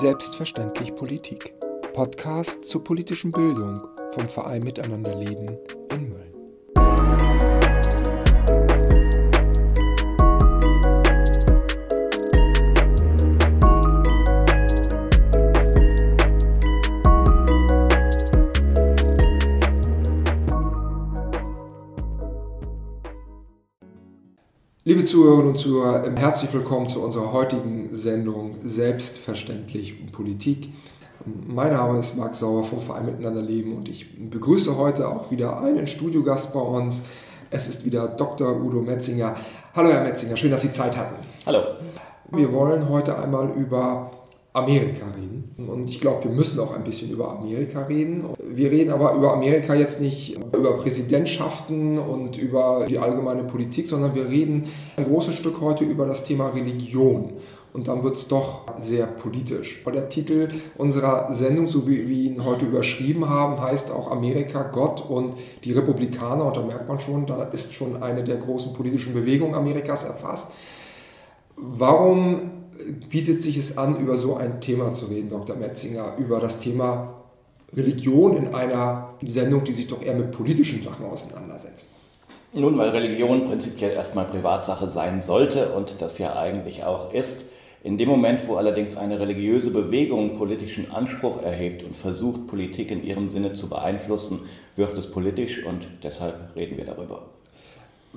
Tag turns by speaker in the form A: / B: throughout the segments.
A: Selbstverständlich Politik. Podcast zur politischen Bildung vom Verein Miteinanderleben in Mölln. Zuhörerinnen und Zuhörer, herzlich willkommen zu unserer heutigen Sendung Selbstverständlich Politik. Mein Name ist Marc Sauer vom Verein Miteinander Leben und ich begrüße heute auch wieder einen Studiogast bei uns. Es ist wieder Dr. Udo Metzinger. Hallo Herr Metzinger, schön, dass Sie Zeit hatten.
B: Hallo.
A: Wir wollen heute einmal über Amerika reden. Und ich glaube, wir müssen auch ein bisschen über Amerika reden. Wir reden aber über Amerika jetzt nicht über Präsidentschaften und über die allgemeine Politik, sondern wir reden ein großes Stück heute über das Thema Religion. Und dann wird es doch sehr politisch. Der Titel unserer Sendung, so wie wir ihn heute überschrieben haben, heißt auch Amerika, Gott und die Republikaner. Und da merkt man schon, da ist schon eine der großen politischen Bewegungen Amerikas erfasst. Warum bietet sich es an, über so ein Thema zu reden, Dr. Metzinger, über das Thema Religion in einer Sendung, die sich doch eher mit politischen Sachen auseinandersetzt?
B: Nun, weil Religion prinzipiell erstmal Privatsache sein sollte und das ja eigentlich auch ist. In dem Moment, wo allerdings eine religiöse Bewegung politischen Anspruch erhebt und versucht, Politik in ihrem Sinne zu beeinflussen, wird es politisch und deshalb reden wir darüber.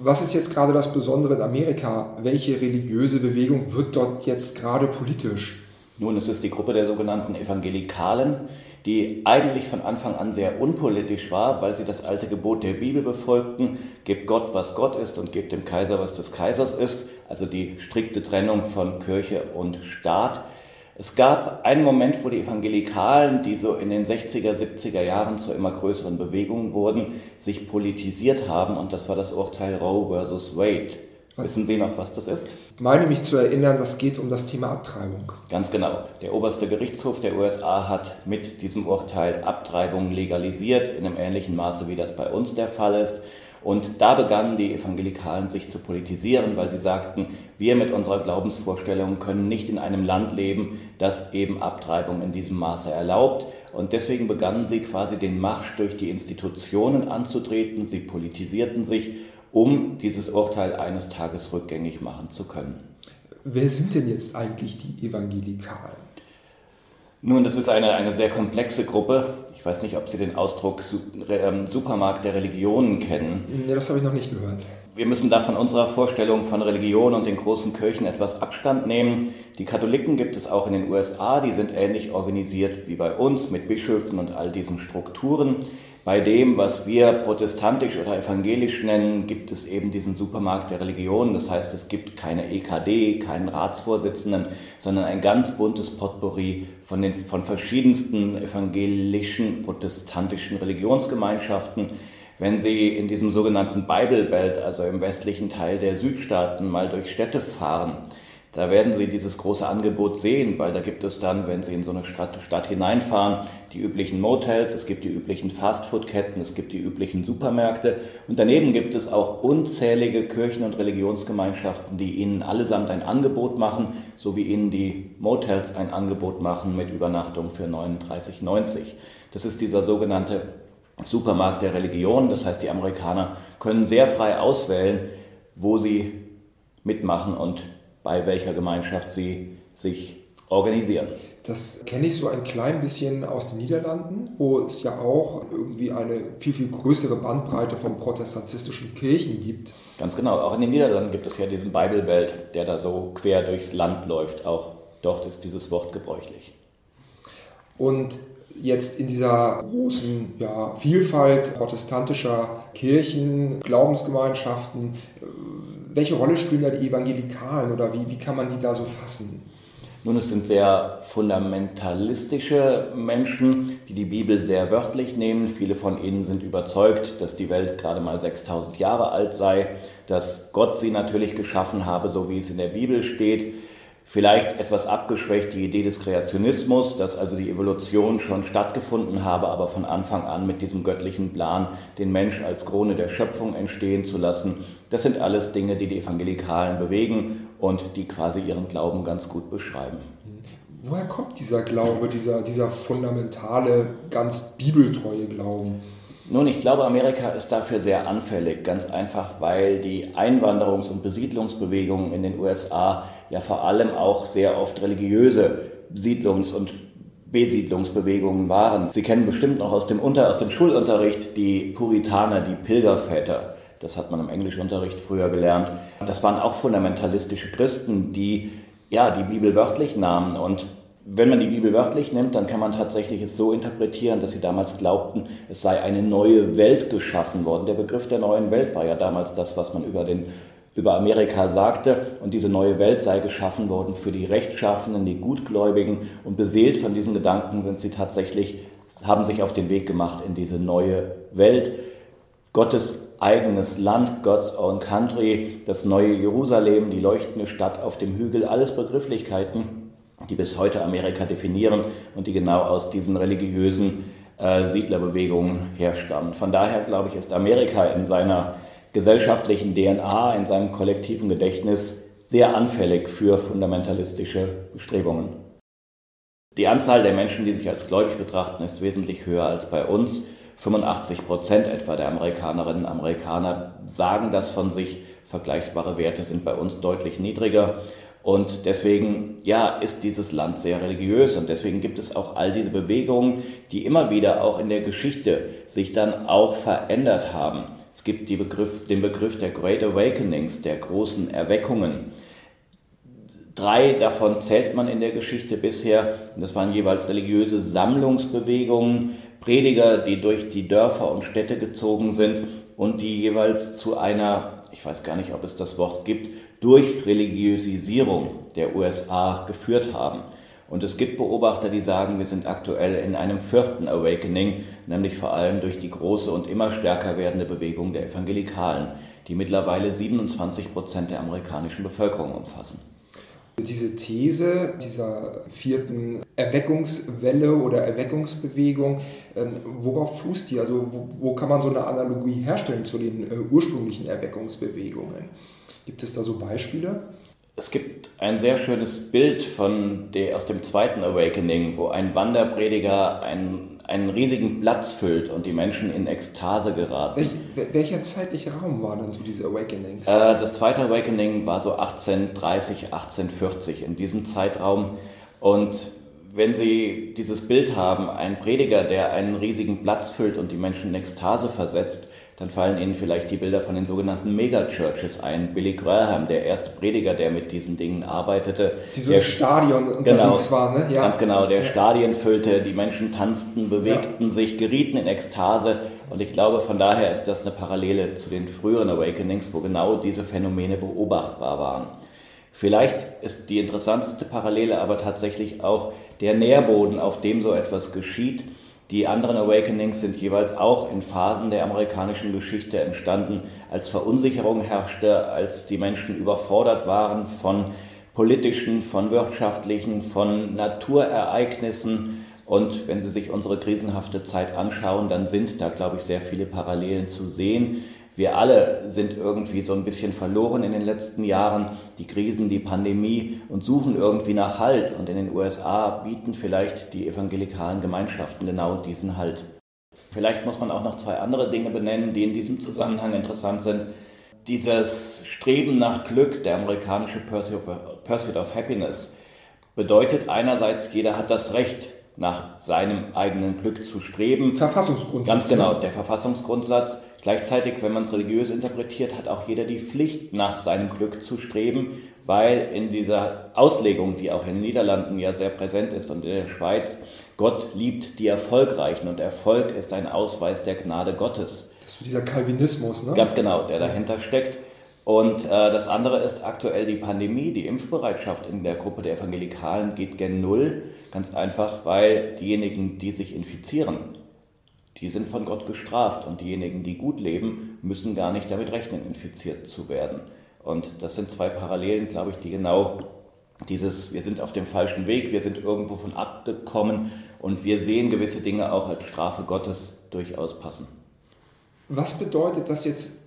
A: Was ist jetzt gerade das Besondere in Amerika? Welche religiöse Bewegung wird dort jetzt gerade politisch?
B: Nun, es ist die Gruppe der sogenannten Evangelikalen, die eigentlich von Anfang an sehr unpolitisch war, weil sie das alte Gebot der Bibel befolgten, gebt Gott, was Gott ist und gebt dem Kaiser, was des Kaisers ist, also die strikte Trennung von Kirche und Staat. Es gab einen Moment, wo die Evangelikalen, die so in den 60er, 70er Jahren zu immer größeren Bewegungen wurden, sich politisiert haben und das war das Urteil Roe versus Wade. Wissen Sie noch, was das ist?
A: Ich meine mich zu erinnern, das geht um das Thema Abtreibung.
B: Ganz genau. Der oberste Gerichtshof der USA hat mit diesem Urteil Abtreibung legalisiert, in einem ähnlichen Maße, wie das bei uns der Fall ist. Und da begannen die Evangelikalen sich zu politisieren, weil sie sagten, wir mit unserer Glaubensvorstellung können nicht in einem Land leben, das eben Abtreibung in diesem Maße erlaubt. Und deswegen begannen sie quasi den Marsch durch die Institutionen anzutreten. Sie politisierten sich, um dieses Urteil eines Tages rückgängig machen zu können.
A: Wer sind denn jetzt eigentlich die Evangelikalen?
B: Nun, das ist eine, eine sehr komplexe Gruppe. Ich weiß nicht, ob Sie den Ausdruck ähm, Supermarkt der Religionen kennen.
A: Ja, das habe ich noch nicht gehört.
B: Wir müssen da von unserer Vorstellung von Religion und den großen Kirchen etwas Abstand nehmen. Die Katholiken gibt es auch in den USA, die sind ähnlich organisiert wie bei uns mit Bischöfen und all diesen Strukturen. Bei dem, was wir protestantisch oder evangelisch nennen, gibt es eben diesen Supermarkt der Religion. Das heißt, es gibt keine EKD, keinen Ratsvorsitzenden, sondern ein ganz buntes Potpourri von, den, von verschiedensten evangelischen, protestantischen Religionsgemeinschaften. Wenn Sie in diesem sogenannten Bible Belt, also im westlichen Teil der Südstaaten, mal durch Städte fahren, da werden Sie dieses große Angebot sehen, weil da gibt es dann, wenn Sie in so eine Stadt, Stadt hineinfahren, die üblichen Motels, es gibt die üblichen Fastfood-Ketten, es gibt die üblichen Supermärkte und daneben gibt es auch unzählige Kirchen- und Religionsgemeinschaften, die Ihnen allesamt ein Angebot machen, so wie Ihnen die Motels ein Angebot machen mit Übernachtung für 39,90. Das ist dieser sogenannte Supermarkt der Religion, das heißt, die Amerikaner können sehr frei auswählen, wo sie mitmachen und bei welcher Gemeinschaft sie sich organisieren.
A: Das kenne ich so ein klein bisschen aus den Niederlanden, wo es ja auch irgendwie eine viel, viel größere Bandbreite von protestantischen Kirchen gibt.
B: Ganz genau, auch in den Niederlanden gibt es ja diesen Bible Belt, der da so quer durchs Land läuft. Auch dort ist dieses Wort gebräuchlich.
A: Und jetzt in dieser großen ja, Vielfalt protestantischer Kirchen, Glaubensgemeinschaften, welche Rolle spielen da die Evangelikalen oder wie, wie kann man die da so fassen?
B: Nun, es sind sehr fundamentalistische Menschen, die die Bibel sehr wörtlich nehmen. Viele von ihnen sind überzeugt, dass die Welt gerade mal 6000 Jahre alt sei, dass Gott sie natürlich geschaffen habe, so wie es in der Bibel steht Vielleicht etwas abgeschwächt die Idee des Kreationismus, dass also die Evolution schon stattgefunden habe, aber von Anfang an mit diesem göttlichen Plan, den Mensch als Krone der Schöpfung entstehen zu lassen. Das sind alles Dinge, die die Evangelikalen bewegen und die quasi ihren Glauben ganz gut beschreiben.
A: Woher kommt dieser Glaube, dieser, dieser fundamentale, ganz bibeltreue Glauben?
B: Nun, ich glaube, Amerika ist dafür sehr anfällig, ganz einfach, weil die Einwanderungs- und Besiedlungsbewegungen in den USA ja vor allem auch sehr oft religiöse Siedlungs- und Besiedlungsbewegungen waren. Sie kennen bestimmt noch aus dem, Unter aus dem Schulunterricht die Puritaner, die Pilgerväter. Das hat man im Englischunterricht früher gelernt. Das waren auch fundamentalistische Christen, die ja, die Bibel wörtlich nahmen. Und wenn man die Bibel wörtlich nimmt, dann kann man tatsächlich es so interpretieren, dass sie damals glaubten, es sei eine neue Welt geschaffen worden. Der Begriff der neuen Welt war ja damals das, was man über, den, über Amerika sagte. Und diese neue Welt sei geschaffen worden für die Rechtschaffenen, die Gutgläubigen. Und beseelt von diesem Gedanken sind sie tatsächlich, haben sich auf den Weg gemacht in diese neue Welt. Gottes eigenes Land, God's Own Country, das neue Jerusalem, die leuchtende Stadt auf dem Hügel, alles Begrifflichkeiten, die bis heute Amerika definieren und die genau aus diesen religiösen äh, Siedlerbewegungen herstammen. Von daher glaube ich, ist Amerika in seiner gesellschaftlichen DNA, in seinem kollektiven Gedächtnis sehr anfällig für fundamentalistische Bestrebungen. Die Anzahl der Menschen, die sich als gläubig betrachten, ist wesentlich höher als bei uns. 85 Prozent etwa der Amerikanerinnen und Amerikaner sagen das von sich. Vergleichbare Werte sind bei uns deutlich niedriger. Und deswegen, ja, ist dieses Land sehr religiös und deswegen gibt es auch all diese Bewegungen, die immer wieder auch in der Geschichte sich dann auch verändert haben. Es gibt Begriff, den Begriff der Great Awakenings, der großen Erweckungen. Drei davon zählt man in der Geschichte bisher und das waren jeweils religiöse Sammlungsbewegungen, Prediger, die durch die Dörfer und Städte gezogen sind und die jeweils zu einer, ich weiß gar nicht, ob es das Wort gibt, Durchreligiosisierung der USA geführt haben. Und es gibt Beobachter, die sagen, wir sind aktuell in einem vierten Awakening, nämlich vor allem durch die große und immer stärker werdende Bewegung der Evangelikalen, die mittlerweile 27 Prozent der amerikanischen Bevölkerung umfassen.
A: Diese These dieser vierten Erweckungswelle oder Erweckungsbewegung, ähm, worauf fußt die? Also wo, wo, kann man so eine Analogie herstellen zu den äh, ursprünglichen Erweckungsbewegungen? Gibt es da so Beispiele?
B: Es gibt ein sehr schönes Bild von der, aus dem zweiten Awakening, wo ein Wanderprediger einen, einen riesigen Platz füllt und die Menschen in Ekstase geraten.
A: Welch, welcher zeitliche Raum war dann so diese Awakenings?
B: Äh, das zweite Awakening war so 1830, 1840 in diesem Zeitraum. Und wenn Sie dieses Bild haben, ein Prediger, der einen riesigen Platz füllt und die Menschen in Ekstase versetzt, dann fallen Ihnen vielleicht die Bilder von den sogenannten Megachurches ein. Billy Graham, der erste Prediger, der mit diesen Dingen arbeitete.
A: Die so im Stadion
B: genau, war, ne? Ja. Ganz genau, der. Stadien füllte, die Menschen tanzten, bewegten ja. sich, gerieten in Ekstase. Und ich glaube, von daher ist das eine Parallele zu den früheren Awakenings, wo genau diese Phänomene beobachtbar waren. Vielleicht ist die interessanteste Parallele aber tatsächlich auch der Nährboden, auf dem so etwas geschieht. Die anderen Awakenings sind jeweils auch in Phasen der amerikanischen Geschichte entstanden, als Verunsicherung herrschte, als die Menschen überfordert waren von politischen, von wirtschaftlichen, von Naturereignissen. Und wenn Sie sich unsere krisenhafte Zeit anschauen, dann sind da, glaube ich, sehr viele Parallelen zu sehen. Wir alle sind irgendwie so ein bisschen verloren in den letzten Jahren, die Krisen, die Pandemie und suchen irgendwie nach Halt. Und in den USA bieten vielleicht die evangelikalen Gemeinschaften genau diesen Halt. Vielleicht muss man auch noch zwei andere Dinge benennen, die in diesem Zusammenhang interessant sind. Dieses Streben nach Glück, der amerikanische Pursuit of Happiness, bedeutet einerseits, jeder hat das Recht, nach seinem eigenen Glück zu streben.
A: Verfassungsgrundsatz.
B: Ganz genau, der Verfassungsgrundsatz. Gleichzeitig, wenn man es religiös interpretiert, hat auch jeder die Pflicht, nach seinem Glück zu streben, weil in dieser Auslegung, die auch in den Niederlanden ja sehr präsent ist und in der Schweiz, Gott liebt die Erfolgreichen und Erfolg ist ein Ausweis der Gnade Gottes.
A: Das ist dieser Calvinismus, ne?
B: Ganz genau, der dahinter steckt. Und äh, das andere ist aktuell die Pandemie. Die Impfbereitschaft in der Gruppe der Evangelikalen geht gen Null. Ganz einfach, weil diejenigen, die sich infizieren, die sind von Gott gestraft und diejenigen, die gut leben, müssen gar nicht damit rechnen, infiziert zu werden. Und das sind zwei Parallelen, glaube ich, die genau dieses, wir sind auf dem falschen Weg, wir sind irgendwo von abgekommen und wir sehen gewisse Dinge auch als Strafe Gottes durchaus passen.
A: Was bedeutet das jetzt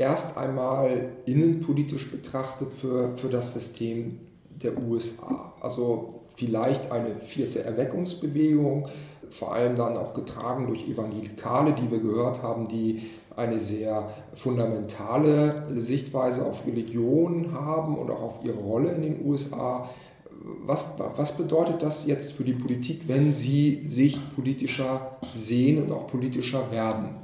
A: erst einmal innenpolitisch betrachtet für, für das System der USA? Also vielleicht eine vierte Erweckungsbewegung, vor allem dann auch getragen durch Evangelikale, die wir gehört haben, die eine sehr fundamentale Sichtweise auf Religion haben und auch auf ihre Rolle in den USA. Was, was bedeutet das jetzt für die Politik, wenn sie sich politischer sehen und auch politischer werden?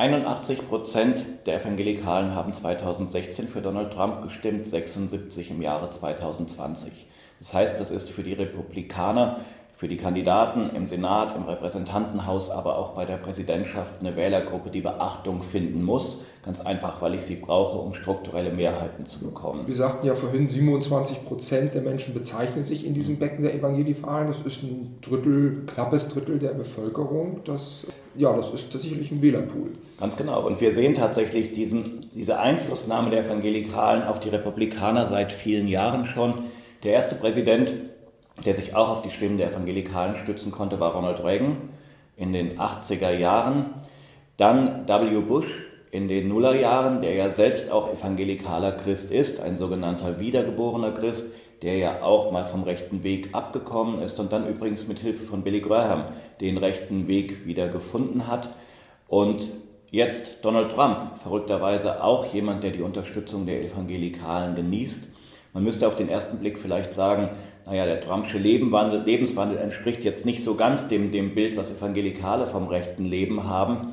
B: 81 Prozent der Evangelikalen haben 2016 für Donald Trump gestimmt, 76 im Jahre 2020. Das heißt, das ist für die Republikaner für die Kandidaten im Senat, im Repräsentantenhaus, aber auch bei der Präsidentschaft eine Wählergruppe, die Beachtung finden muss. Ganz einfach, weil ich sie brauche, um strukturelle Mehrheiten zu bekommen.
A: Wir sagten ja vorhin, 27 Prozent der Menschen bezeichnen sich in diesem Becken der Evangelifalen. Das ist ein Drittel, knappes Drittel der Bevölkerung. Das, ja, das ist tatsächlich ein Wählerpool.
B: Ganz genau. Und wir sehen tatsächlich diesen, diese Einflussnahme der Evangelikalen auf die Republikaner seit vielen Jahren schon. Der erste Präsident der sich auch auf die Stimmen der Evangelikalen stützen konnte, war Ronald Reagan in den 80er Jahren. Dann W. Bush in den Nullerjahren, der ja selbst auch evangelikaler Christ ist, ein sogenannter wiedergeborener Christ, der ja auch mal vom rechten Weg abgekommen ist und dann übrigens mit Hilfe von Billy Graham den rechten Weg wieder gefunden hat. Und jetzt Donald Trump, verrückterweise auch jemand, der die Unterstützung der Evangelikalen genießt. Man müsste auf den ersten Blick vielleicht sagen, naja, der Trumpsche Lebenswandel entspricht jetzt nicht so ganz dem, dem Bild, was Evangelikale vom rechten Leben haben.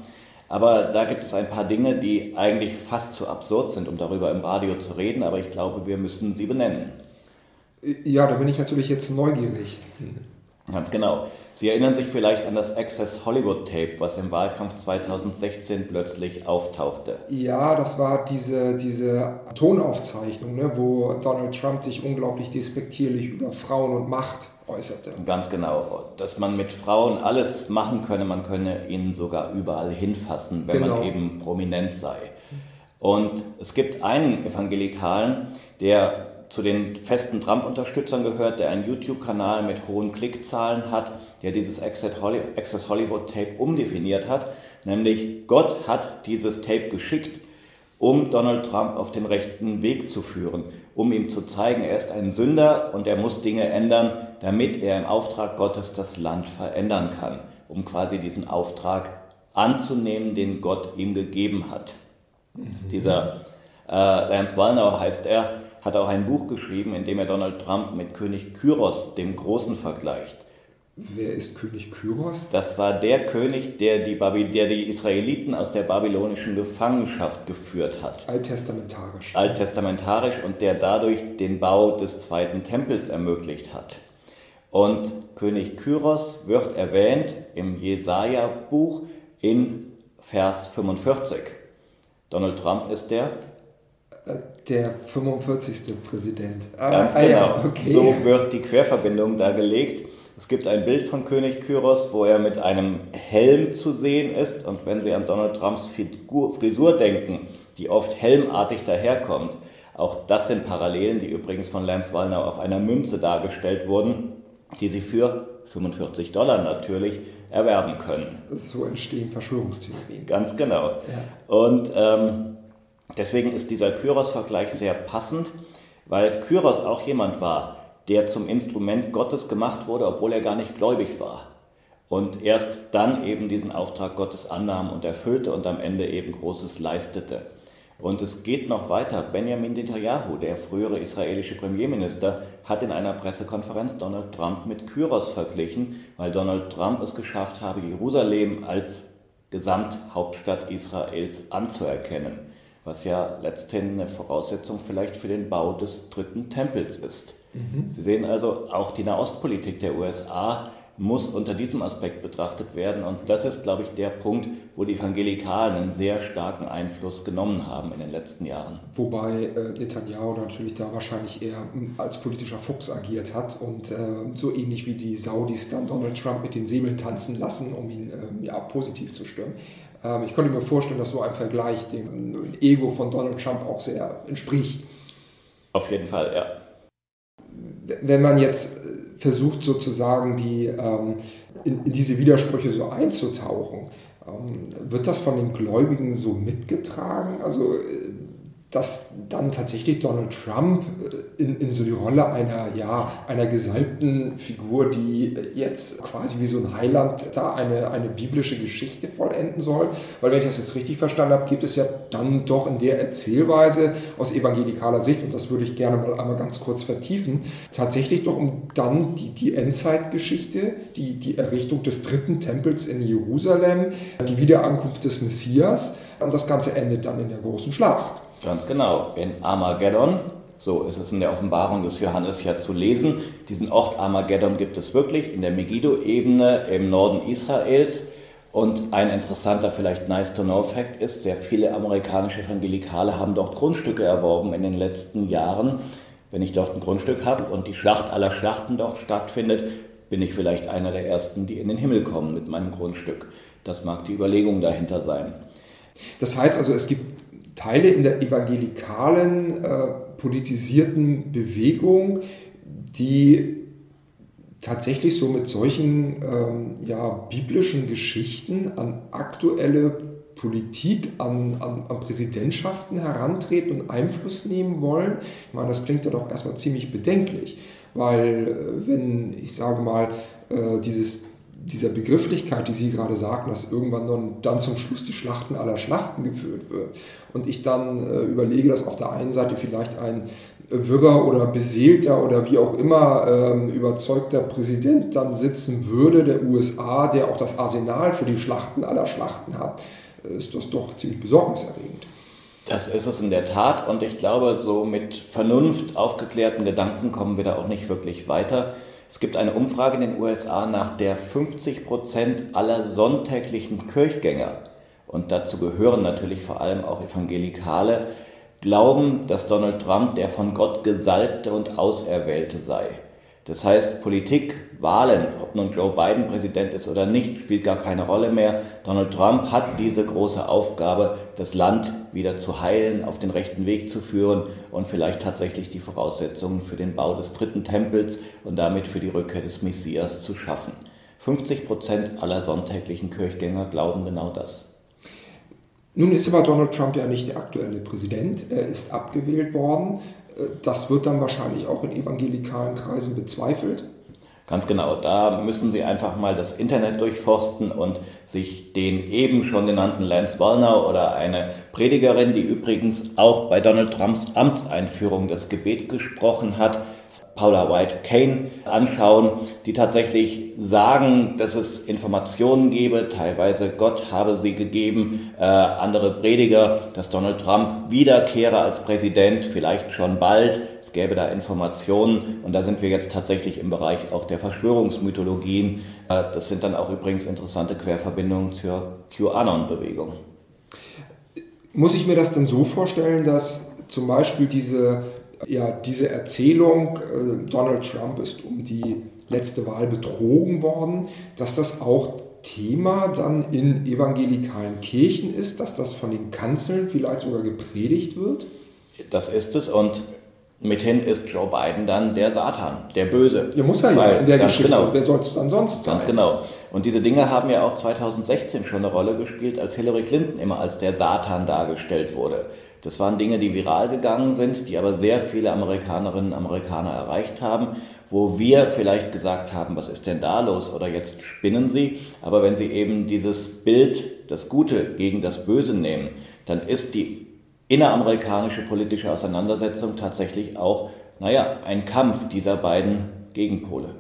B: Aber da gibt es ein paar Dinge, die eigentlich fast zu absurd sind, um darüber im Radio zu reden, aber ich glaube, wir müssen sie benennen.
A: Ja, da bin ich natürlich jetzt neugierig.
B: Ganz genau. Sie erinnern sich vielleicht an das Access Hollywood Tape, was im Wahlkampf 2016 plötzlich auftauchte.
A: Ja, das war diese, diese Tonaufzeichnung, ne, wo Donald Trump sich unglaublich despektierlich über Frauen und Macht äußerte.
B: Ganz genau. Dass man mit Frauen alles machen könne, man könne ihnen sogar überall hinfassen, wenn genau. man eben prominent sei. Und es gibt einen Evangelikalen, der zu den festen Trump-Unterstützern gehört, der einen YouTube-Kanal mit hohen Klickzahlen hat, der dieses Access Hollywood Tape umdefiniert hat, nämlich Gott hat dieses Tape geschickt, um Donald Trump auf den rechten Weg zu führen, um ihm zu zeigen, er ist ein Sünder und er muss Dinge ändern, damit er im Auftrag Gottes das Land verändern kann, um quasi diesen Auftrag anzunehmen, den Gott ihm gegeben hat. Mhm. Dieser äh, Lance Wallnau heißt er, hat auch ein Buch geschrieben, in dem er Donald Trump mit König Kyros, dem Großen, vergleicht.
A: Wer ist König Kyros?
B: Das war der König, der die, Baby, der die Israeliten aus der babylonischen Gefangenschaft geführt hat.
A: Alttestamentarisch.
B: Alttestamentarisch und der dadurch den Bau des zweiten Tempels ermöglicht hat. Und König Kyros wird erwähnt im Jesaja-Buch in Vers 45. Donald Trump ist der
A: der 45. Präsident.
B: Ah, Ganz ah, genau. Ja, okay. So wird die Querverbindung da gelegt. Es gibt ein Bild von König Kyros, wo er mit einem Helm zu sehen ist. Und wenn Sie an Donald Trumps Figur, Frisur denken, die oft helmartig daherkommt, auch das sind Parallelen, die übrigens von Lance Wallner auf einer Münze dargestellt wurden, die Sie für 45 Dollar natürlich erwerben können.
A: So entstehen Verschwörungstheorien.
B: Ganz genau. Ja. Und ähm, Deswegen ist dieser Kyros-Vergleich sehr passend, weil Kyros auch jemand war, der zum Instrument Gottes gemacht wurde, obwohl er gar nicht gläubig war. Und erst dann eben diesen Auftrag Gottes annahm und erfüllte und am Ende eben Großes leistete. Und es geht noch weiter. Benjamin Netanyahu, der frühere israelische Premierminister, hat in einer Pressekonferenz Donald Trump mit Kyros verglichen, weil Donald Trump es geschafft habe, Jerusalem als Gesamthauptstadt Israels anzuerkennen was ja letztendlich eine Voraussetzung vielleicht für den Bau des dritten Tempels ist. Mhm. Sie sehen also, auch die Nahostpolitik der USA muss unter diesem Aspekt betrachtet werden. Und das ist, glaube ich, der Punkt, wo die Evangelikalen einen sehr starken Einfluss genommen haben in den letzten Jahren.
A: Wobei äh, Netanyahu natürlich da wahrscheinlich eher hm, als politischer Fuchs agiert hat und äh, so ähnlich wie die Saudis dann Donald Trump mit den Säbeln tanzen lassen, um ihn äh, ja, positiv zu stimmen. Ähm, ich könnte mir vorstellen, dass so ein Vergleich dem Ego von Donald Trump auch sehr entspricht.
B: Auf jeden Fall, ja.
A: Wenn man jetzt äh, versucht, sozusagen die, ähm, in, in, diese Widersprüche so einzutauchen, ähm, wird das von den Gläubigen so mitgetragen? Also, äh, dass dann tatsächlich Donald Trump äh, in, in so die Rolle einer, ja, einer gesalbten Figur, die jetzt quasi wie so ein Heiland da eine, eine biblische Geschichte vollenden soll. Weil wenn ich das jetzt richtig verstanden habe, gibt es ja dann doch in der Erzählweise aus evangelikaler Sicht, und das würde ich gerne mal einmal ganz kurz vertiefen, tatsächlich doch um dann die, die Endzeitgeschichte, die, die Errichtung des dritten Tempels in Jerusalem, die Wiederankunft des Messias und das Ganze endet dann in der großen Schlacht.
B: Ganz genau, in Armageddon. So ist es in der Offenbarung des Johannes ja zu lesen. Diesen Ort Armageddon gibt es wirklich in der Megiddo-Ebene im Norden Israels. Und ein interessanter, vielleicht nice to know Fact ist, sehr viele amerikanische Evangelikale haben dort Grundstücke erworben in den letzten Jahren. Wenn ich dort ein Grundstück habe und die Schlacht aller Schlachten dort stattfindet, bin ich vielleicht einer der Ersten, die in den Himmel kommen mit meinem Grundstück. Das mag die Überlegung dahinter sein.
A: Das heißt also, es gibt Teile in der evangelikalen äh, politisierten Bewegung, die tatsächlich so mit solchen ähm, ja, biblischen Geschichten an aktuelle Politik, an, an, an, Präsidentschaften herantreten und Einfluss nehmen wollen. Ich meine, das klingt ja doch erstmal ziemlich bedenklich, weil äh, wenn, ich sage mal, äh, dieses dieser Begrifflichkeit, die Sie gerade sagten, dass irgendwann dann, zum Schluss die Schlachten aller Schlachten geführt wird. Und ich dann äh, überlege, dass auf der einen Seite vielleicht ein wirrer oder beseelter oder wie auch immer ähm, überzeugter Präsident dann sitzen würde, der USA, der auch das Arsenal für die Schlachten aller Schlachten hat, äh, ist das doch ziemlich besorgniserregend.
B: Das ist es in der Tat und ich glaube, so mit Vernunft aufgeklärten Gedanken kommen wir da auch nicht wirklich weiter. Es gibt eine Umfrage in den USA, nach der 50 Prozent aller sonntäglichen Kirchgänger, und dazu gehören natürlich vor allem auch Evangelikale, glauben, dass Donald Trump der von Gott Gesalbte und Auserwählte sei. Das heißt, Politik, Wahlen, ob nun Joe Biden Präsident ist oder nicht, spielt gar keine Rolle mehr. Donald Trump hat diese große Aufgabe, das Land wieder zu heilen, auf den rechten Weg zu führen und vielleicht tatsächlich die Voraussetzungen für den Bau des dritten Tempels und damit für die Rückkehr des Messias zu schaffen. 50 Prozent aller sonntäglichen Kirchgänger glauben genau das.
A: Nun ist aber Donald Trump ja nicht der aktuelle Präsident. Er ist abgewählt worden. Das wird dann wahrscheinlich auch in evangelikalen Kreisen bezweifelt.
B: Ganz genau, da müssen Sie einfach mal das Internet durchforsten und sich den eben schon genannten Lance Wallner oder eine Predigerin, die übrigens auch bei Donald Trumps Amtseinführung das Gebet gesprochen hat, Paula White Kane anschauen, die tatsächlich sagen, dass es Informationen gebe, teilweise Gott habe sie gegeben, äh, andere Prediger, dass Donald Trump wiederkehre als Präsident, vielleicht schon bald. Es gäbe da Informationen und da sind wir jetzt tatsächlich im Bereich auch der Verschwörungsmythologien. Äh, das sind dann auch übrigens interessante Querverbindungen zur QAnon-Bewegung.
A: Muss ich mir das denn so vorstellen, dass zum Beispiel diese ja, diese Erzählung, äh, Donald Trump ist um die letzte Wahl betrogen worden, dass das auch Thema dann in evangelikalen Kirchen ist, dass das von den Kanzeln vielleicht sogar gepredigt wird?
B: Das ist es und mithin ist Joe Biden dann der Satan, der Böse.
A: Ja, muss er ja in der Geschichte. Genau. Wer soll es dann sonst
B: sein? Ganz genau. Und diese Dinge haben ja auch 2016 schon eine Rolle gespielt, als Hillary Clinton immer als der Satan dargestellt wurde. Das waren Dinge, die viral gegangen sind, die aber sehr viele Amerikanerinnen und Amerikaner erreicht haben, wo wir vielleicht gesagt haben, was ist denn da los oder jetzt spinnen sie. Aber wenn sie eben dieses Bild, das Gute gegen das Böse nehmen, dann ist die inneramerikanische politische Auseinandersetzung tatsächlich auch, naja, ein Kampf dieser beiden Gegenpole.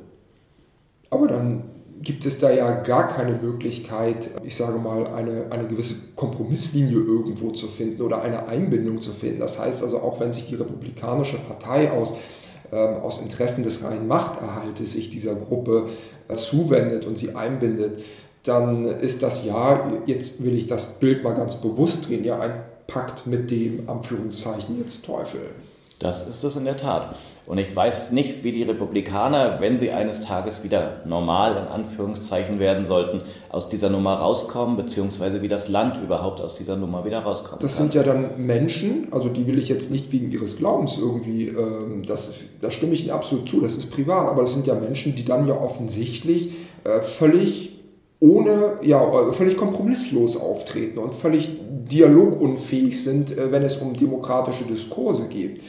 A: Aber dann gibt es da ja gar keine Möglichkeit, ich sage mal, eine, eine gewisse Kompromisslinie irgendwo zu finden oder eine Einbindung zu finden. Das heißt also, auch wenn sich die Republikanische Partei aus, ähm, aus Interessen des reinen Machterhaltes sich dieser Gruppe äh, zuwendet und sie einbindet, dann ist das ja, jetzt will ich das Bild mal ganz bewusst drehen, ja ein Pakt mit dem, Anführungszeichen jetzt Teufel.
B: Das ist es in der Tat. Und ich weiß nicht, wie die Republikaner, wenn sie eines Tages wieder normal in Anführungszeichen werden sollten, aus dieser Nummer rauskommen, beziehungsweise wie das Land überhaupt aus dieser Nummer wieder rauskommt.
A: Das sind ja dann Menschen, also die will ich jetzt nicht wegen ihres Glaubens irgendwie, ähm, das, da stimme ich Ihnen absolut zu, das ist privat, aber das sind ja Menschen, die dann ja offensichtlich äh, völlig ohne, ja, völlig kompromisslos auftreten und völlig dialogunfähig sind, äh, wenn es um demokratische Diskurse geht.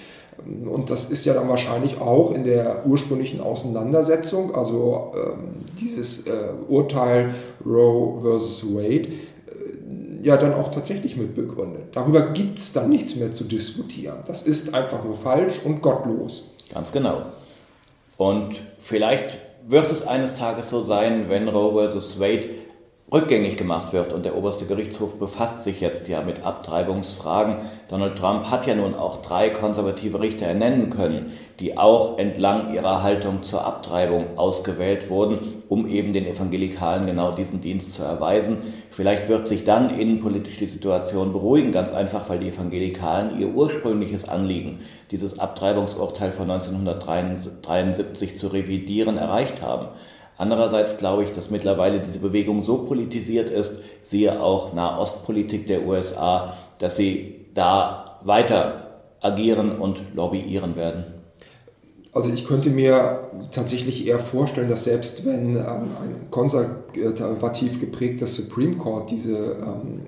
A: Und das ist ja dann wahrscheinlich auch in der ursprünglichen Auseinandersetzung, also ähm, dieses äh, Urteil Roe versus Wade, äh, ja dann auch tatsächlich mit begründet. Darüber gibt es dann nichts mehr zu diskutieren. Das ist einfach nur falsch und gottlos.
B: Ganz genau. Und vielleicht wird es eines Tages so sein, wenn Roe vs. Wade rückgängig gemacht wird. Und der oberste Gerichtshof befasst sich jetzt ja mit Abtreibungsfragen. Donald Trump hat ja nun auch drei konservative Richter ernennen können, die auch entlang ihrer Haltung zur Abtreibung ausgewählt wurden, um eben den Evangelikalen genau diesen Dienst zu erweisen. Vielleicht wird sich dann innenpolitisch die Situation beruhigen, ganz einfach, weil die Evangelikalen ihr ursprüngliches Anliegen, dieses Abtreibungsurteil von 1973 zu revidieren, erreicht haben. Andererseits glaube ich, dass mittlerweile diese Bewegung so politisiert ist, siehe auch Nahostpolitik der USA, dass sie da weiter agieren und lobbyieren werden.
A: Also ich könnte mir tatsächlich eher vorstellen, dass selbst wenn ähm, ein konservativ geprägtes Supreme Court diese, ähm,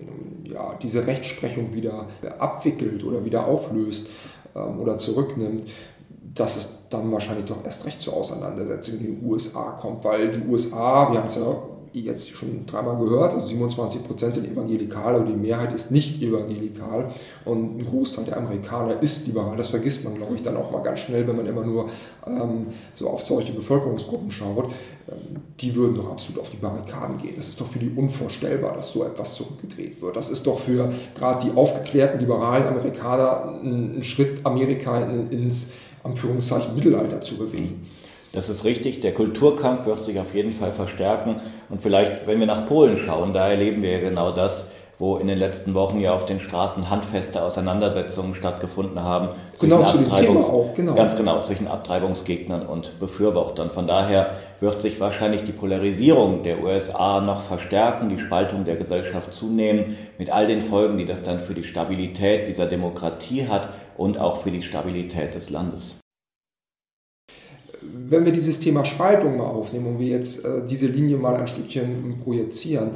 A: ja, diese Rechtsprechung wieder abwickelt oder wieder auflöst ähm, oder zurücknimmt, dass es dann wahrscheinlich doch erst recht zur Auseinandersetzung in den USA kommt, weil die USA, wir haben es ja jetzt schon dreimal gehört, also 27 Prozent sind evangelikal, aber die Mehrheit ist nicht evangelikal und ein Großteil der Amerikaner ist liberal. Das vergisst man, glaube ich, dann auch mal ganz schnell, wenn man immer nur ähm, so auf solche Bevölkerungsgruppen schaut. Ähm, die würden doch absolut auf die Barrikaden gehen. Das ist doch für die unvorstellbar, dass so etwas zurückgedreht wird. Das ist doch für gerade die aufgeklärten liberalen Amerikaner ein, ein Schritt Amerika in, ins Anführungszeichen Mittelalter zu bewegen.
B: Das ist richtig. Der Kulturkampf wird sich auf jeden Fall verstärken. Und vielleicht, wenn wir nach Polen schauen, da erleben wir ja genau das, wo in den letzten Wochen ja auf den Straßen handfeste Auseinandersetzungen stattgefunden haben.
A: Genau, zu dem Thema auch,
B: genau. Ganz genau, zwischen Abtreibungsgegnern und Befürwortern. Von daher wird sich wahrscheinlich die Polarisierung der USA noch verstärken, die Spaltung der Gesellschaft zunehmen, mit all den Folgen, die das dann für die Stabilität dieser Demokratie hat und auch für die Stabilität des Landes
A: wenn wir dieses Thema Spaltung mal aufnehmen und wir jetzt äh, diese Linie mal ein Stückchen projizieren,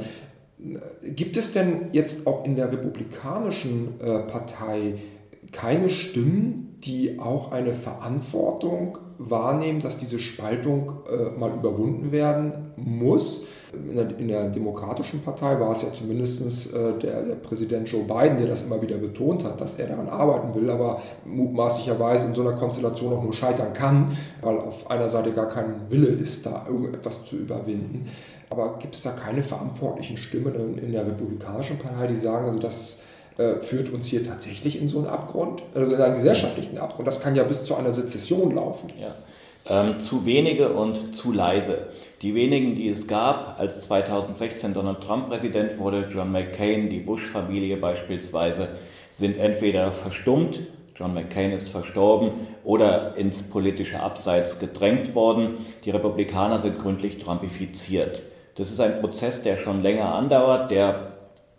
A: Gibt es denn jetzt auch in der Republikanischen äh, Partei keine Stimmen, die auch eine Verantwortung wahrnehmen, dass diese Spaltung äh, mal überwunden werden muss? In der, in der, Demokratischen Partei war es ja zumindest äh, der, der, Präsident Joe Biden, der das immer wieder betont hat, dass er daran arbeiten will, aber mutmaßlicherweise in so einer Konstellation auch nur scheitern kann, weil auf einer Seite gar kein Wille ist, da irgendetwas zu überwinden. Aber gibt es da keine verantwortlichen Stimmen in der Republikanischen Partei, die sagen, also das äh, führt uns hier tatsächlich in so einen Abgrund, also in einen gesellschaftlichen Abgrund? Das kann ja bis zu einer Sezession laufen.
B: Ja. Ähm, zu wenige und zu leise. Die wenigen, die es gab, als 2016 Donald Trump Präsident wurde, John McCain, die Bush-Familie beispielsweise, sind entweder verstummt, John McCain ist verstorben, oder ins politische Abseits gedrängt worden. Die Republikaner sind gründlich trumpifiziert. Das ist ein Prozess, der schon länger andauert, der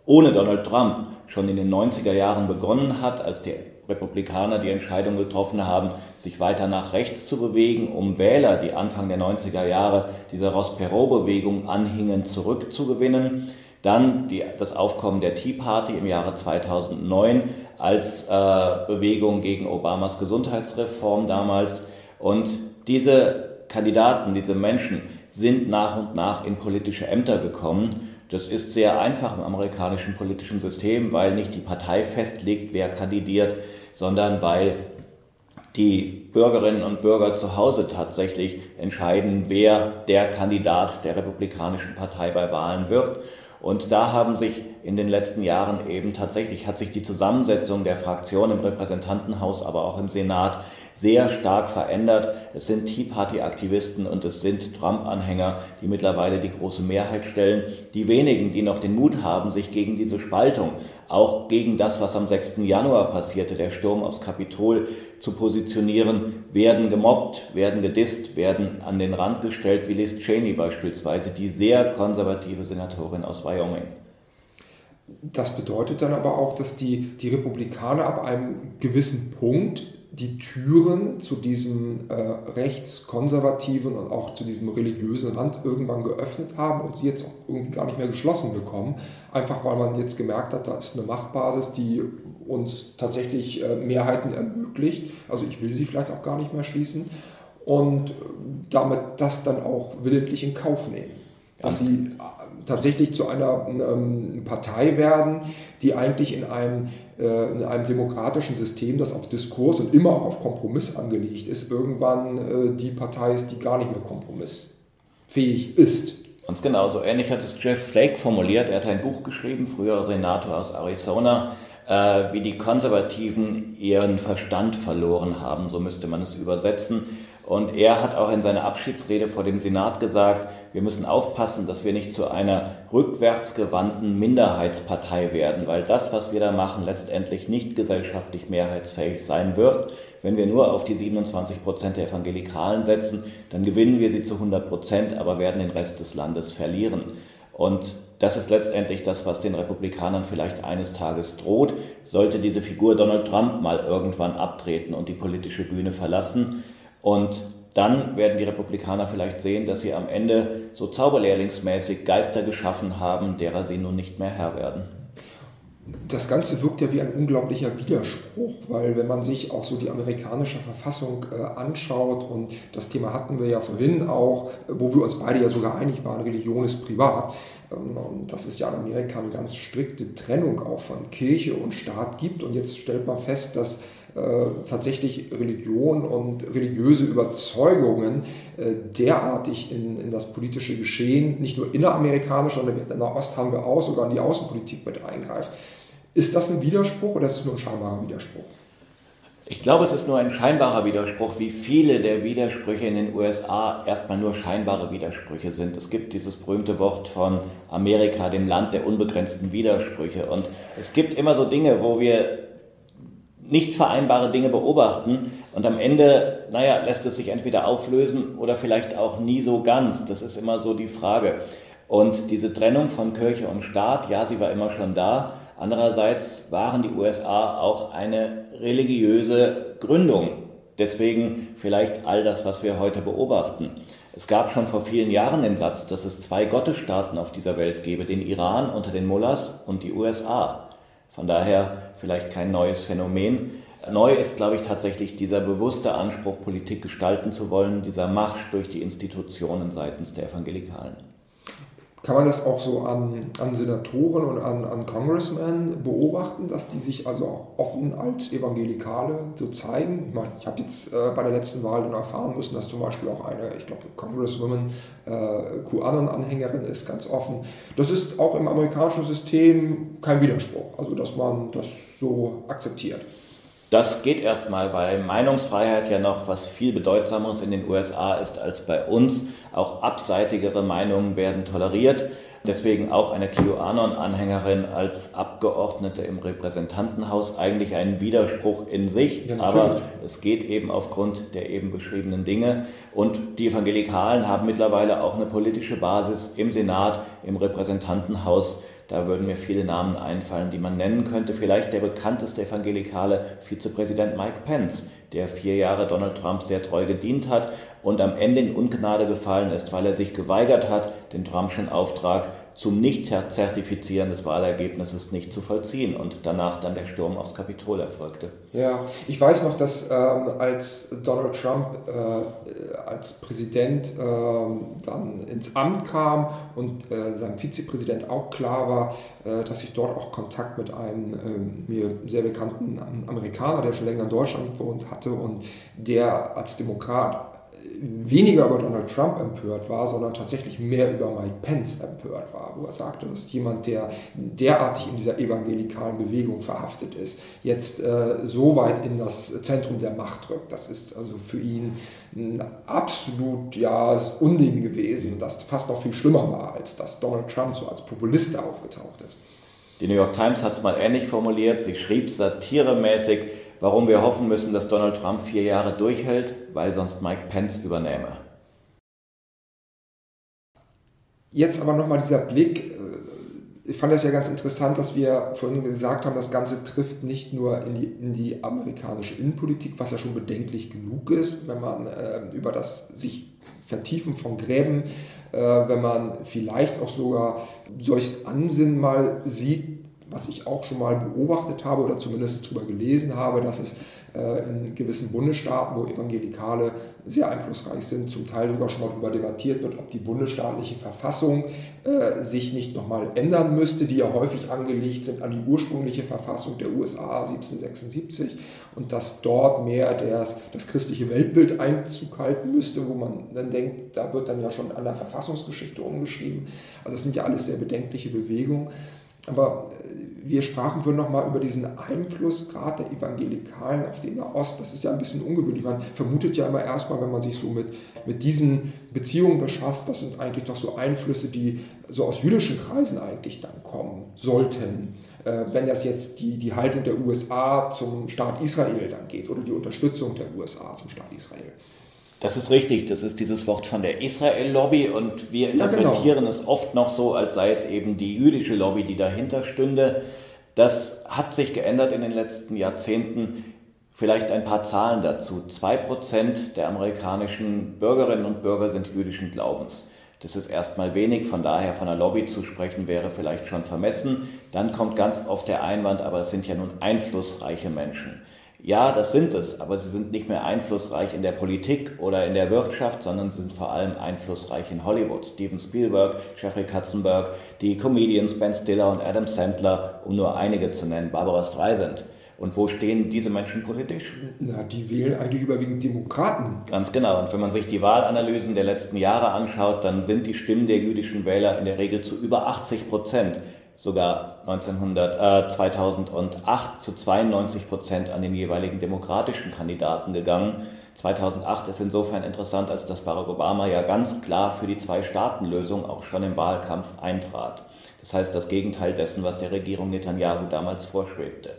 B: ohne Donald Trump schon in den 90er Jahren begonnen hat, als die Republikaner die Entscheidung getroffen haben, sich weiter nach rechts zu bewegen, um Wähler, die Anfang der 90er Jahre dieser Ross Perot-Bewegung anhingen, zurückzugewinnen. Dann die, das Aufkommen der Tea Party im Jahre 2009 als äh, Bewegung gegen Obamas Gesundheitsreform damals. Und diese Kandidaten, diese Menschen sind nach und nach in politische Ämter gekommen. Das ist sehr einfach im amerikanischen politischen System, weil nicht die Partei festlegt, wer kandidiert, sondern weil die Bürgerinnen und Bürger zu Hause tatsächlich entscheiden, wer der Kandidat der Republikanischen Partei bei Wahlen wird. Und da haben sich in den letzten Jahren eben tatsächlich, hat sich die Zusammensetzung der Fraktion im Repräsentantenhaus, aber auch im Senat sehr stark verändert. Es sind Tea Party-Aktivisten und es sind Trump-Anhänger, die mittlerweile die große Mehrheit stellen. Die wenigen, die noch den Mut haben, sich gegen diese Spaltung, auch gegen das, was am 6. Januar passierte, der Sturm aufs Kapitol, zu positionieren, werden gemobbt, werden gedisst, werden an den Rand gestellt, wie Liz Cheney beispielsweise, die sehr konservative Senatorin aus Wyoming.
A: Das bedeutet dann aber auch, dass die, die Republikaner ab einem gewissen Punkt die Türen zu diesem äh, rechtskonservativen und auch zu diesem religiösen Rand irgendwann geöffnet haben und sie jetzt auch irgendwie gar nicht mehr geschlossen bekommen. Einfach weil man jetzt gemerkt hat, da ist eine Machtbasis, die uns tatsächlich äh, Mehrheiten ermöglicht. Also ich will sie vielleicht auch gar nicht mehr schließen und damit das dann auch willentlich in Kauf nehmen. Dass sie tatsächlich zu einer ähm, Partei werden, die eigentlich in einem, äh, in einem demokratischen System, das auf Diskurs und immer auch auf Kompromiss angelegt ist, irgendwann äh, die Partei ist, die gar nicht mehr kompromissfähig ist.
B: Ganz genau, so ähnlich hat es Jeff Flake formuliert. Er hat ein Buch geschrieben, früher Senator aus Arizona, äh, wie die Konservativen ihren Verstand verloren haben, so müsste man es übersetzen. Und er hat auch in seiner Abschiedsrede vor dem Senat gesagt, wir müssen aufpassen, dass wir nicht zu einer rückwärtsgewandten Minderheitspartei werden, weil das, was wir da machen, letztendlich nicht gesellschaftlich mehrheitsfähig sein wird. Wenn wir nur auf die 27 Prozent der Evangelikalen setzen, dann gewinnen wir sie zu 100 Prozent, aber werden den Rest des Landes verlieren. Und das ist letztendlich das, was den Republikanern vielleicht eines Tages droht, sollte diese Figur Donald Trump mal irgendwann abtreten und die politische Bühne verlassen. Und dann werden die Republikaner vielleicht sehen, dass sie am Ende so zauberlehrlingsmäßig Geister geschaffen haben, derer sie nun nicht mehr Herr werden.
A: Das Ganze wirkt ja wie ein unglaublicher Widerspruch, weil wenn man sich auch so die amerikanische Verfassung äh, anschaut, und das Thema hatten wir ja vorhin auch, wo wir uns beide ja sogar einig waren, Religion ist privat, ähm, dass es ja in Amerika eine ganz strikte Trennung auch von Kirche und Staat gibt. Und jetzt stellt man fest, dass tatsächlich Religion und religiöse Überzeugungen äh, derartig in, in das politische Geschehen, nicht nur inneramerikanisch, sondern in der Ost haben wir auch, sogar in die Außenpolitik mit eingreift. Ist das ein Widerspruch oder ist es nur ein scheinbarer Widerspruch?
B: Ich glaube, es ist nur ein scheinbarer Widerspruch, wie viele der Widersprüche in den USA erstmal nur scheinbare Widersprüche sind. Es gibt dieses berühmte Wort von Amerika, dem Land der unbegrenzten Widersprüche. Und es gibt immer so Dinge, wo wir nicht vereinbare Dinge beobachten und am Ende, naja, lässt es sich entweder auflösen oder vielleicht auch nie so ganz. Das ist immer so die Frage. Und diese Trennung von Kirche und Staat, ja, sie war immer schon da. Andererseits waren die USA auch eine religiöse Gründung. Deswegen vielleicht all das, was wir heute beobachten. Es gab schon vor vielen Jahren den Satz, dass es zwei Gottesstaaten auf dieser Welt gebe, den Iran unter den Mullahs und die USA. Von daher vielleicht kein neues Phänomen. Neu ist, glaube ich, tatsächlich dieser bewusste Anspruch, Politik gestalten zu wollen, dieser Marsch durch die Institutionen seitens der Evangelikalen.
A: Kann man das auch so an, an Senatoren und an, an Congressmen beobachten, dass die sich also auch offen als Evangelikale so zeigen? Ich, meine, ich habe jetzt äh, bei der letzten Wahl dann erfahren müssen, dass zum Beispiel auch eine, ich glaube, Congresswoman äh, QAnon-Anhängerin ist, ganz offen. Das ist auch im amerikanischen System kein Widerspruch, also dass man das so akzeptiert.
B: Das geht erstmal, weil Meinungsfreiheit ja noch was viel bedeutsameres in den USA ist als bei uns. Auch abseitigere Meinungen werden toleriert. Deswegen auch eine QAnon-Anhängerin als Abgeordnete im Repräsentantenhaus eigentlich ein Widerspruch in sich. Ja, aber es geht eben aufgrund der eben beschriebenen Dinge. Und die Evangelikalen haben mittlerweile auch eine politische Basis im Senat, im Repräsentantenhaus. Da würden mir viele Namen einfallen, die man nennen könnte. Vielleicht der bekannteste evangelikale Vizepräsident Mike Pence, der vier Jahre Donald Trump sehr treu gedient hat und am Ende in Ungnade gefallen ist, weil er sich geweigert hat, den Trumpschen Auftrag zum Nicht-Zertifizieren des Wahlergebnisses nicht zu vollziehen und danach dann der Sturm aufs Kapitol erfolgte.
A: Ja, ich weiß noch, dass ähm, als Donald Trump äh, als Präsident äh, dann ins Amt kam und äh, sein Vizepräsident auch klar war, äh, dass ich dort auch Kontakt mit einem ähm, mir sehr bekannten Amerikaner, der schon länger in Deutschland wohnt, hatte und der als Demokrat weniger über Donald Trump empört war, sondern tatsächlich mehr über Mike Pence empört war, wo er sagte, dass jemand, der derartig in dieser evangelikalen Bewegung verhaftet ist, jetzt äh, so weit in das Zentrum der Macht rückt. Das ist also für ihn ein absolut ja, Unding gewesen, das fast noch viel schlimmer war, als dass Donald Trump so als Populist aufgetaucht ist.
B: Die New York Times hat es mal ähnlich formuliert. Sie schrieb satiremäßig, warum wir hoffen müssen, dass Donald Trump vier Jahre durchhält, weil sonst Mike Pence übernehme.
A: Jetzt aber nochmal dieser Blick. ich fand es ja ganz interessant, dass wir vorhin gesagt haben, das Ganze trifft nicht nur in die, in die amerikanische Innenpolitik, was ja schon bedenklich genug ist, wenn man äh, über das sich Vertiefen von Gräben, äh, wenn man vielleicht auch sogar solches Ansinnen mal sieht, was ich auch schon mal beobachtet habe oder zumindest darüber gelesen habe, dass es äh, in gewissen Bundesstaaten, wo Evangelikale sehr einflussreich sind, zum Teil sogar schon mal darüber debattiert wird, ob die bundesstaatliche Verfassung äh, sich nicht nochmal ändern müsste, die ja häufig angelegt sind an die ursprüngliche Verfassung der USA 1776 und dass dort mehr das, das christliche Weltbild Einzug halten müsste, wo man dann denkt, da wird dann ja schon an der Verfassungsgeschichte umgeschrieben. Also das sind ja alles sehr bedenkliche Bewegungen. Aber äh, wir sprachen vorhin nochmal über diesen Einfluss gerade der Evangelikalen auf den Nahost. Das ist ja ein bisschen ungewöhnlich. Man vermutet ja immer erstmal, wenn man sich so mit, mit diesen Beziehungen befasst, das sind eigentlich doch so Einflüsse, die so aus jüdischen Kreisen eigentlich dann kommen sollten. Äh, wenn das jetzt die, die Haltung der USA zum Staat Israel dann geht oder die Unterstützung der USA zum Staat Israel.
B: Das ist richtig, das ist dieses Wort von der Israel-Lobby und wir interpretieren ja, genau. es oft noch so, als sei es eben die jüdische Lobby, die dahinter stünde. Das hat sich geändert in den letzten Jahrzehnten. Vielleicht ein paar Zahlen dazu. Zwei Prozent der amerikanischen Bürgerinnen und Bürger sind jüdischen Glaubens. Das ist erstmal wenig, von daher von einer Lobby zu sprechen wäre vielleicht schon vermessen. Dann kommt ganz oft der Einwand, aber es sind ja nun einflussreiche Menschen. Ja, das sind es, aber sie sind nicht mehr einflussreich in der Politik oder in der Wirtschaft, sondern sind vor allem einflussreich in Hollywood. Steven Spielberg, Jeffrey Katzenberg, die Comedians Ben Stiller und Adam Sandler, um nur einige zu nennen, Barbara Streisand. Und wo stehen diese Menschen politisch?
A: Na, die wählen eigentlich überwiegend Demokraten.
B: Ganz genau. Und wenn man sich die Wahlanalysen der letzten Jahre anschaut, dann sind die Stimmen der jüdischen Wähler in der Regel zu über 80 Prozent sogar 1900, äh, 2008 zu 92 Prozent an den jeweiligen demokratischen Kandidaten gegangen. 2008 ist insofern interessant, als dass Barack Obama ja ganz klar für die Zwei-Staaten-Lösung auch schon im Wahlkampf eintrat. Das heißt das Gegenteil dessen, was der Regierung Netanyahu damals vorschwebte.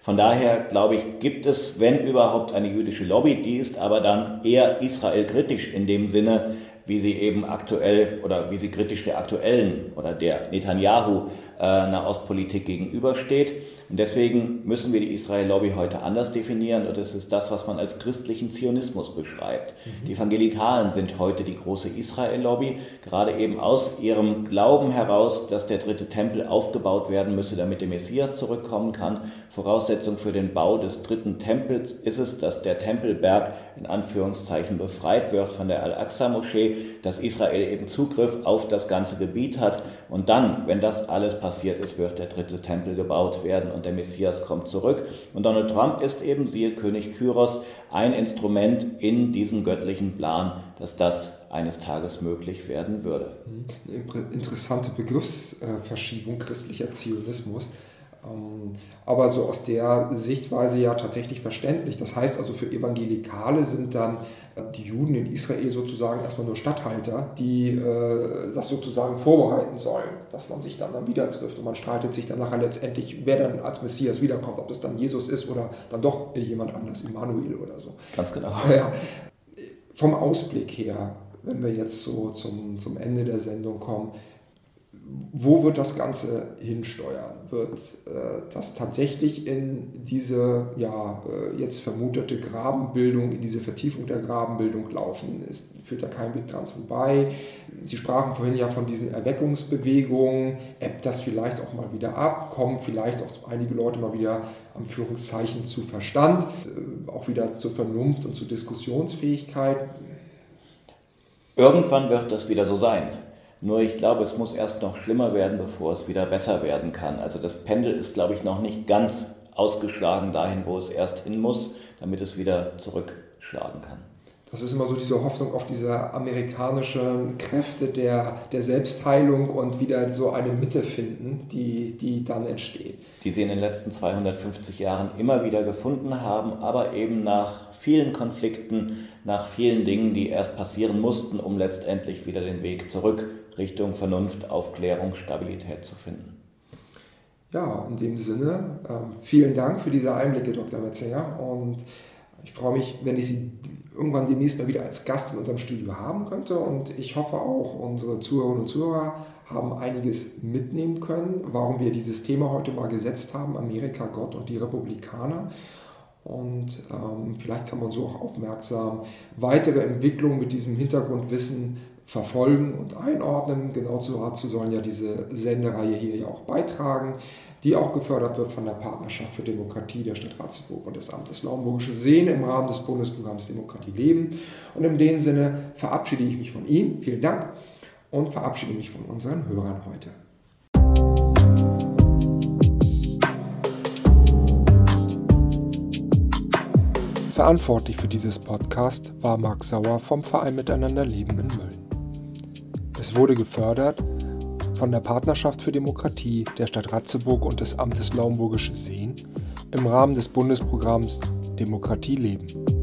B: Von daher glaube ich, gibt es, wenn überhaupt, eine jüdische Lobby, die ist aber dann eher israelkritisch in dem Sinne, wie sie eben aktuell oder wie sie kritisch der aktuellen oder der Netanyahu äh, Nahostpolitik gegenübersteht. Und deswegen müssen wir die Israel-Lobby heute anders definieren und das ist das, was man als christlichen Zionismus beschreibt. Mhm. Die Evangelikalen sind heute die große Israel-Lobby, gerade eben aus ihrem Glauben heraus, dass der dritte Tempel aufgebaut werden müsse, damit der Messias zurückkommen kann. Voraussetzung für den Bau des dritten Tempels ist es, dass der Tempelberg in Anführungszeichen befreit wird von der Al-Aqsa-Moschee, dass Israel eben Zugriff auf das ganze Gebiet hat und dann, wenn das alles passiert ist, wird der dritte Tempel gebaut werden und der Messias kommt zurück. Und Donald Trump ist eben, siehe König Kyros, ein Instrument in diesem göttlichen Plan, dass das eines Tages möglich werden würde.
A: Interessante Begriffsverschiebung christlicher Zionismus. Ähm, aber so aus der Sichtweise ja tatsächlich verständlich. Das heißt also für Evangelikale sind dann äh, die Juden in Israel sozusagen erstmal nur Statthalter, die äh, das sozusagen vorbereiten sollen, dass man sich dann, dann wieder trifft und man streitet sich dann nachher letztendlich, wer dann als Messias wiederkommt, ob es dann Jesus ist oder dann doch jemand anders, Immanuel oder so.
B: Ganz genau.
A: Ja. Vom Ausblick her, wenn wir jetzt so zum, zum Ende der Sendung kommen, wo wird das Ganze hinsteuern? Wird äh, das tatsächlich in diese ja, äh, jetzt vermutete Grabenbildung, in diese Vertiefung der Grabenbildung laufen? Es führt da kein Weg dran vorbei. Sie sprachen vorhin ja von diesen Erweckungsbewegungen. Ebbt das vielleicht auch mal wieder ab? Kommen vielleicht auch einige Leute mal wieder am Führungszeichen zu Verstand, äh, auch wieder zur Vernunft und zur Diskussionsfähigkeit?
B: Irgendwann wird das wieder so sein. Nur ich glaube, es muss erst noch schlimmer werden, bevor es wieder besser werden kann. Also das Pendel ist, glaube ich, noch nicht ganz ausgeschlagen dahin, wo es erst hin muss, damit es wieder zurückschlagen kann.
A: Das ist immer so diese Hoffnung auf diese amerikanischen Kräfte der, der Selbstheilung und wieder so eine Mitte finden, die, die dann entsteht.
B: Die sie in den letzten 250 Jahren immer wieder gefunden haben, aber eben nach vielen Konflikten, nach vielen Dingen, die erst passieren mussten, um letztendlich wieder den Weg zurück Richtung Vernunft, Aufklärung, Stabilität zu finden.
A: Ja, in dem Sinne, äh, vielen Dank für diese Einblicke, Dr. Metzinger. Und ich freue mich, wenn ich Sie irgendwann demnächst mal wieder als Gast in unserem Studio haben könnte. Und ich hoffe auch, unsere Zuhörerinnen und Zuhörer haben einiges mitnehmen können, warum wir dieses Thema heute mal gesetzt haben, Amerika, Gott und die Republikaner. Und ähm, vielleicht kann man so auch aufmerksam weitere Entwicklungen mit diesem Hintergrundwissen verfolgen und einordnen. Genau dazu sollen ja diese Sendereihe hier ja auch beitragen, die auch gefördert wird von der Partnerschaft für Demokratie der Stadt Ratzeburg und des Amtes Laumburgische Seen im Rahmen des Bundesprogramms Demokratie leben. Und in dem Sinne verabschiede ich mich von Ihnen. Vielen Dank und verabschiede mich von unseren Hörern heute. Verantwortlich für dieses Podcast war Marc Sauer vom Verein Miteinander Leben in Mölln. Es wurde gefördert von der Partnerschaft für Demokratie der Stadt Ratzeburg und des Amtes Laumburgische Seen im Rahmen des Bundesprogramms Demokratie leben.